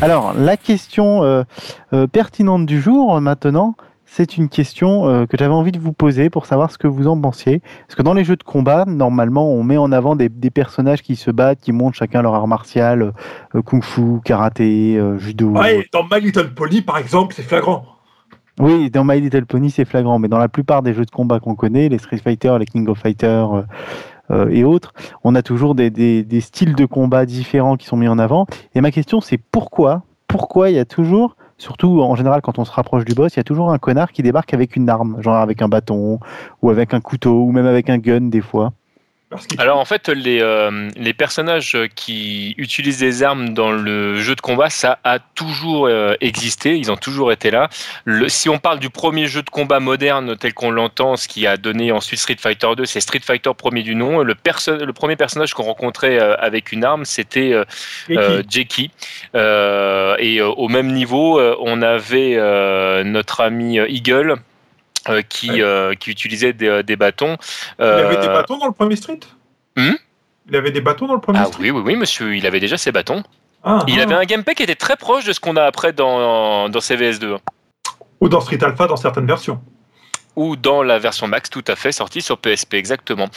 Alors, la question euh, euh, pertinente du jour, maintenant, c'est une question euh, que j'avais envie de vous poser pour savoir ce que vous en pensiez. Parce que dans les jeux de combat, normalement, on met en avant des, des personnages qui se battent, qui montrent chacun leur art martial, euh, kung-fu, karaté, euh, judo. Ouais, dans My Little Pony, par exemple, c'est flagrant. Oui, dans My Little Pony, c'est flagrant, mais dans la plupart des jeux de combat qu'on connaît, les Street Fighter, les King of Fighter euh, euh, et autres, on a toujours des, des- des styles de combat différents qui sont mis en avant. Et ma question, c'est pourquoi Pourquoi il y a toujours, surtout en général quand on se rapproche du boss, il y a toujours un connard qui débarque avec une arme, genre avec un bâton, ou avec un couteau, ou même avec un gun des fois Parce Alors en fait, les, euh, les personnages qui utilisent des armes dans le jeu de combat, ça a toujours euh, existé, ils ont toujours été là. Le, si on parle du premier jeu de combat moderne tel qu'on l'entend, ce qui a donné ensuite Street Fighter 2, c'est Street Fighter premier du nom. Le, perso- le premier personnage qu'on rencontrait euh, avec une arme, c'était euh, Jackie. Euh, et au même niveau, on avait euh, notre ami Eagle. Euh, qui, Ouais. euh, qui utilisait des, des bâtons. Il avait des Euh, bâtons dans le premier Street Hmm Il avait des bâtons dans le premier ah Street oui, oui, oui, monsieur, il avait déjà ses bâtons. Ah, Il ah. avait un gameplay qui était très proche de ce qu'on a après dans, dans CVS2 hein. Ou dans Street Alpha dans certaines versions. Ou dans la version Max tout à fait sortie sur PSP exactement.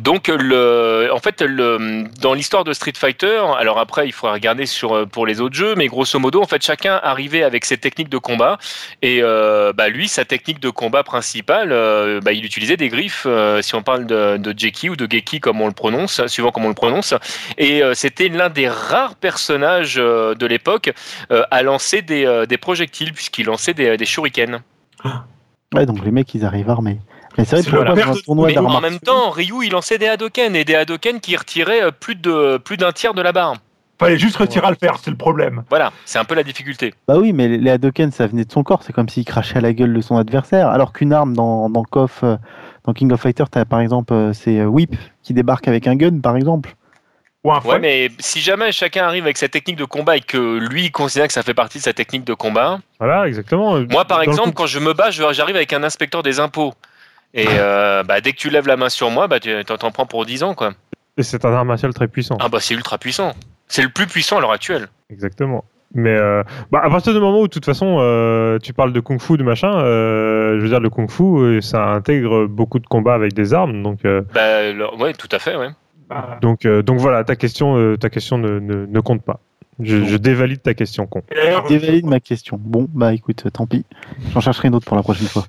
Donc le, en fait le, dans l'histoire de Street Fighter, alors après il faudra regarder sur pour les autres jeux, mais grosso modo en fait chacun arrivait avec ses techniques de combat et euh, bah, lui sa technique de combat principale, euh, bah, il utilisait des griffes euh, si on parle de, de Jeki ou de Geki comme on le prononce, suivant comment on le prononce, et euh, c'était l'un des rares personnages euh, de l'époque euh, à lancer des, euh, projectiles puisqu'il lançait des, des shurikens. Ouais, donc les mecs, ils arrivent armés. Mais c'est vrai C'est que père dans un tournoi Mais en même temps, Ryu, il lançait des Hadoken et des Hadoken qui retiraient euh, plus de plus d'un tiers de la barre. Fallait juste retirer à le faire, c'est le problème. Voilà, c'est un peu la difficulté. Bah oui, mais les Hadoken, ça venait de son corps. C'est comme s'il crachait à la gueule de son adversaire. Alors qu'une arme dans, dans KOF, euh, dans King of Fighters, t'as par exemple, euh, c'est Whip qui débarque avec un gun, par exemple. Ou un Ouais, mais si jamais chacun arrive avec sa technique de combat et que lui il considère que ça fait partie de sa technique de combat, Voilà, exactement. moi par Dans exemple, quand je me bats, je- j'arrive avec un inspecteur des impôts. Et euh, bah, dès que tu lèves la main sur moi, bah, tu t'en prends pour 10 ans. quoi. Et c'est un art martial très puissant. Ah bah c'est ultra puissant. C'est le plus puissant à l'heure actuelle. Exactement. Mais euh, bah, à partir du moment où, de toute façon, euh, tu parles de kung-fu, de machin, euh, je veux dire, le kung-fu, euh, ça intègre beaucoup de combats avec des armes. Donc, Bah, le- ouais, tout à fait, ouais. Bah, donc, euh, donc voilà, ta question, euh, ta question ne, ne, ne compte pas. Je, je dévalide ta question, con. Dévalide ma question. Bon, bah écoute, tant pis. J'en chercherai une autre pour la prochaine fois.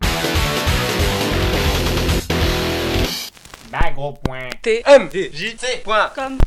Point. Comme.